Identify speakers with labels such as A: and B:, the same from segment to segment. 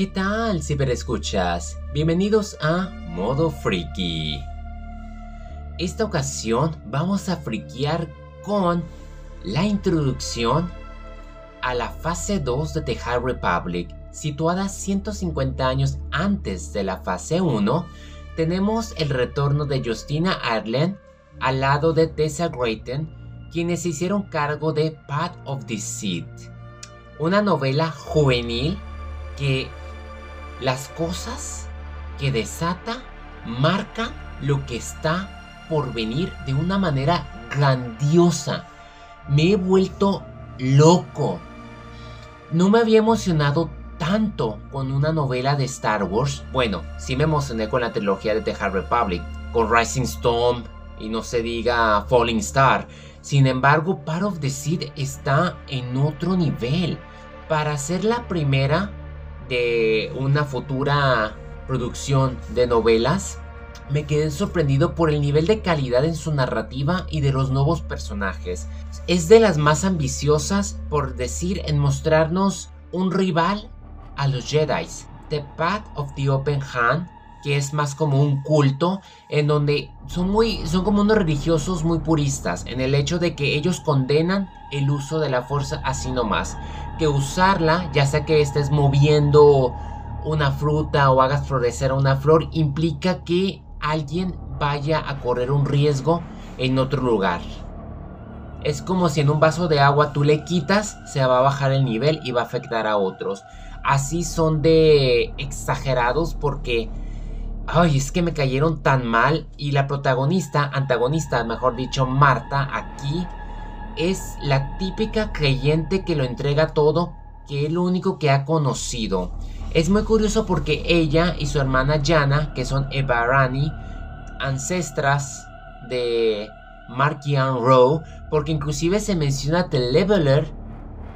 A: ¿Qué tal, ciberescuchas? Bienvenidos a Modo Friki. Esta ocasión vamos a friquear con la introducción a la fase 2 de The High Republic, situada 150 años antes de la fase 1. Tenemos el retorno de Justina Arlen al lado de Tessa Grayton, quienes se hicieron cargo de Path of Deceit, una novela juvenil que las cosas que desata marcan lo que está por venir de una manera grandiosa. Me he vuelto loco. No me había emocionado tanto con una novela de Star Wars. Bueno, sí me emocioné con la trilogía de The Hard Republic, con Rising Storm y no se diga Falling Star. Sin embargo, Part of the Seed está en otro nivel. Para ser la primera de una futura producción de novelas, me quedé sorprendido por el nivel de calidad en su narrativa y de los nuevos personajes. Es de las más ambiciosas, por decir, en mostrarnos un rival a los Jedi. The Path of the Open Hand, que es más como un culto, en donde son, muy, son como unos religiosos muy puristas, en el hecho de que ellos condenan el uso de la fuerza así nomás. Que usarla, ya sea que estés moviendo una fruta o hagas florecer una flor, implica que alguien vaya a correr un riesgo en otro lugar. Es como si en un vaso de agua tú le quitas, se va a bajar el nivel y va a afectar a otros. Así son de exagerados porque... Ay, es que me cayeron tan mal y la protagonista, antagonista, mejor dicho, Marta, aquí es la típica creyente que lo entrega todo, que es lo único que ha conocido. Es muy curioso porque ella y su hermana Jana, que son Evarani, ancestras de Markian Rowe, porque inclusive se menciona The Leveler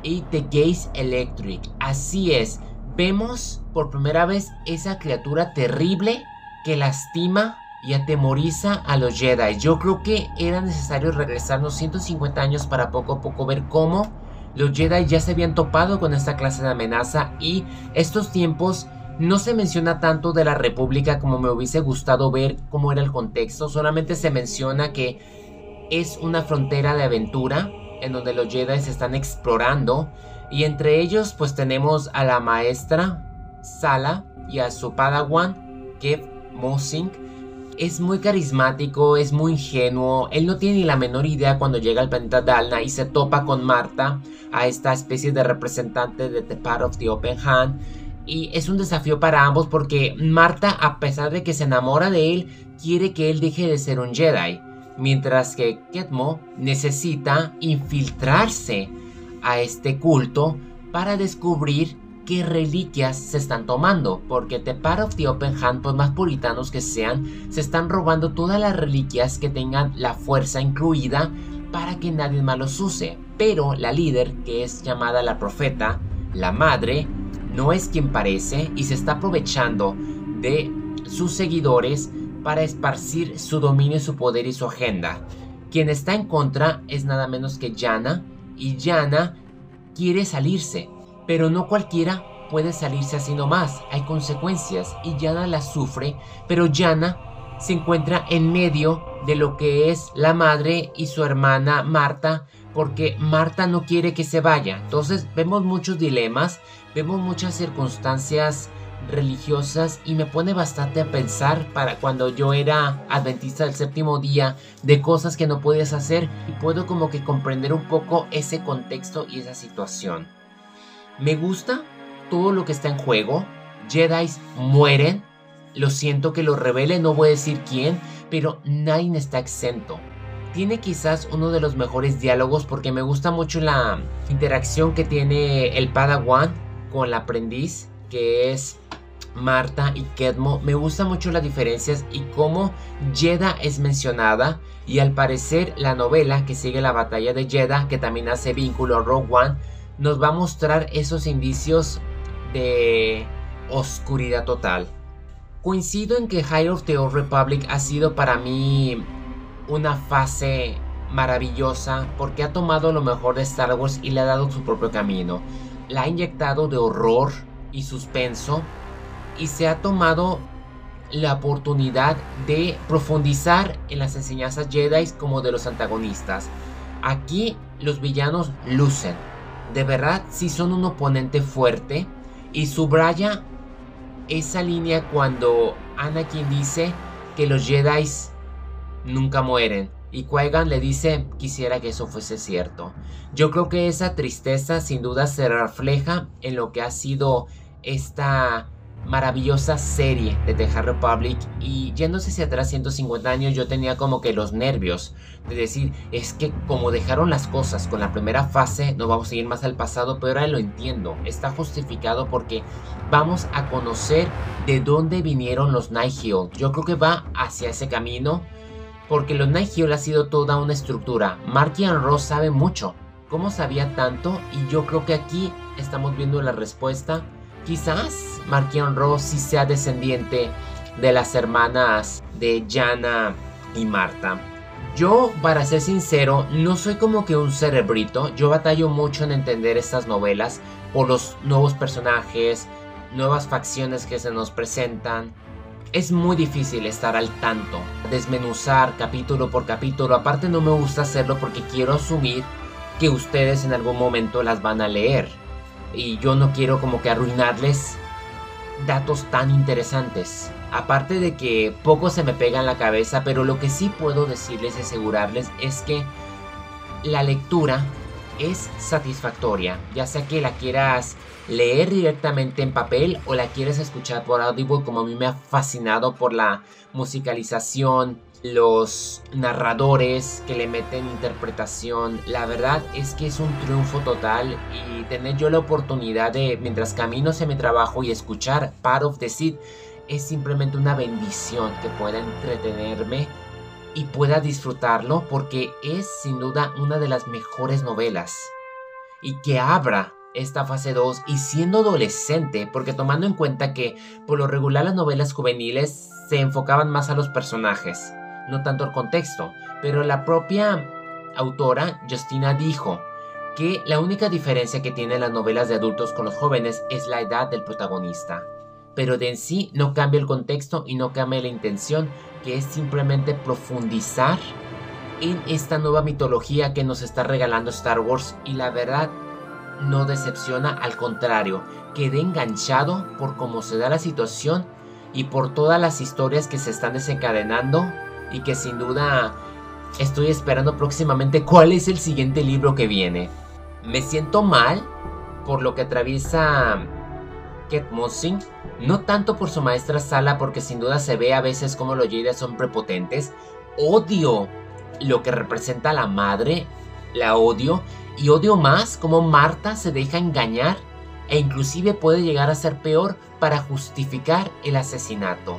A: y The Gaze Electric. Así es, vemos por primera vez esa criatura terrible que lastima y atemoriza a los Jedi. Yo creo que era necesario regresarnos 150 años para poco a poco ver cómo los Jedi ya se habían topado con esta clase de amenaza y estos tiempos no se menciona tanto de la República como me hubiese gustado ver cómo era el contexto, solamente se menciona que es una frontera de aventura en donde los Jedi se están explorando y entre ellos pues tenemos a la maestra Sala y a su padawan Kev Mosing es muy carismático, es muy ingenuo, él no tiene ni la menor idea cuando llega al planeta Dalna y se topa con Marta, a esta especie de representante de The Part of the Open Hand, y es un desafío para ambos porque Marta, a pesar de que se enamora de él, quiere que él deje de ser un Jedi, mientras que Ketmo necesita infiltrarse a este culto para descubrir qué reliquias se están tomando, porque The Part of the Open Hand, por más puritanos que sean, se están robando todas las reliquias que tengan la fuerza incluida para que nadie más los use. Pero la líder, que es llamada la profeta, la madre, no es quien parece y se está aprovechando de sus seguidores para esparcir su dominio, su poder y su agenda. Quien está en contra es nada menos que Yana y Yana quiere salirse, pero no cualquiera puede salirse así nomás, hay consecuencias y Yana las sufre, pero Yana se encuentra en medio de lo que es la madre y su hermana Marta, porque Marta no quiere que se vaya. Entonces vemos muchos dilemas, vemos muchas circunstancias religiosas y me pone bastante a pensar para cuando yo era adventista del séptimo día de cosas que no podías hacer y puedo como que comprender un poco ese contexto y esa situación. Me gusta todo lo que está en juego. Jedi mueren. Lo siento que lo revele, no voy a decir quién, pero nadie está exento. Tiene quizás uno de los mejores diálogos porque me gusta mucho la interacción que tiene el Padawan con el aprendiz, que es Marta y Kedmo. Me gusta mucho las diferencias y cómo Jedha es mencionada. Y al parecer la novela que sigue la batalla de Jedha, que también hace vínculo a Rogue One, nos va a mostrar esos indicios de oscuridad total. Coincido en que High of the Old Republic ha sido para mí una fase maravillosa porque ha tomado lo mejor de Star Wars y le ha dado su propio camino. La ha inyectado de horror y suspenso y se ha tomado la oportunidad de profundizar en las enseñanzas Jedi como de los antagonistas. Aquí los villanos lucen. De verdad, si son un oponente fuerte y subraya esa línea cuando Anakin dice que los Jedi nunca mueren. Y qui le dice, quisiera que eso fuese cierto. Yo creo que esa tristeza sin duda se refleja en lo que ha sido esta maravillosa serie de The Hard Republic y yéndose hacia atrás 150 años yo tenía como que los nervios de decir es que como dejaron las cosas con la primera fase no vamos a ir más al pasado pero ahora lo entiendo. Está justificado porque vamos a conocer de dónde vinieron los Nihil yo creo que va hacia ese camino porque los Nihil ha sido toda una estructura. Markian Ross sabe mucho. Cómo sabía tanto y yo creo que aquí estamos viendo la respuesta Quizás Marquion Ross sí sea descendiente de las hermanas de Jana y Marta. Yo, para ser sincero, no soy como que un cerebrito. Yo batallo mucho en entender estas novelas por los nuevos personajes, nuevas facciones que se nos presentan. Es muy difícil estar al tanto, desmenuzar capítulo por capítulo. Aparte no me gusta hacerlo porque quiero asumir que ustedes en algún momento las van a leer y yo no quiero como que arruinarles datos tan interesantes. Aparte de que poco se me pega en la cabeza, pero lo que sí puedo decirles y asegurarles es que la lectura es satisfactoria, ya sea que la quieras leer directamente en papel o la quieres escuchar por Audible como a mí me ha fascinado por la musicalización, los narradores que le meten interpretación. La verdad es que es un triunfo total y tener yo la oportunidad de, mientras camino hacia mi trabajo y escuchar Part of the Seed, es simplemente una bendición que pueda entretenerme y pueda disfrutarlo porque es sin duda una de las mejores novelas. Y que abra esta fase 2 y siendo adolescente, porque tomando en cuenta que por lo regular las novelas juveniles se enfocaban más a los personajes no tanto el contexto, pero la propia autora, Justina, dijo que la única diferencia que tienen las novelas de adultos con los jóvenes es la edad del protagonista, pero de en sí no cambia el contexto y no cambia la intención, que es simplemente profundizar en esta nueva mitología que nos está regalando Star Wars y la verdad no decepciona, al contrario, quedé enganchado por cómo se da la situación y por todas las historias que se están desencadenando y que sin duda estoy esperando próximamente cuál es el siguiente libro que viene. Me siento mal por lo que atraviesa Kate Mossing, no tanto por su maestra Sala porque sin duda se ve a veces como los Jedi son prepotentes, odio lo que representa la madre, la odio y odio más como Marta se deja engañar e inclusive puede llegar a ser peor para justificar el asesinato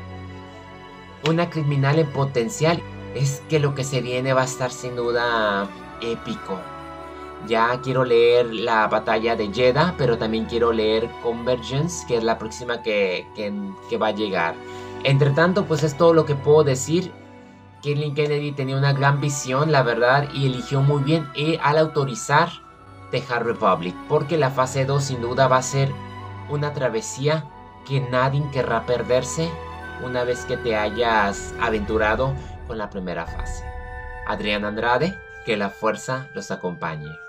A: una criminal en potencial, es que lo que se viene va a estar sin duda épico. Ya quiero leer la batalla de Jeddah, pero también quiero leer Convergence, que es la próxima que, que, va a llegar. Entre tanto, pues es todo lo que puedo decir. Kathleen Kennedy tenía una gran visión, la verdad, y eligió muy bien eh, al autorizar The Republic, porque la fase 2 sin duda va a ser una travesía que nadie querrá perderse una vez que te hayas aventurado con la primera fase. Adrián Andrade, que la fuerza los acompañe.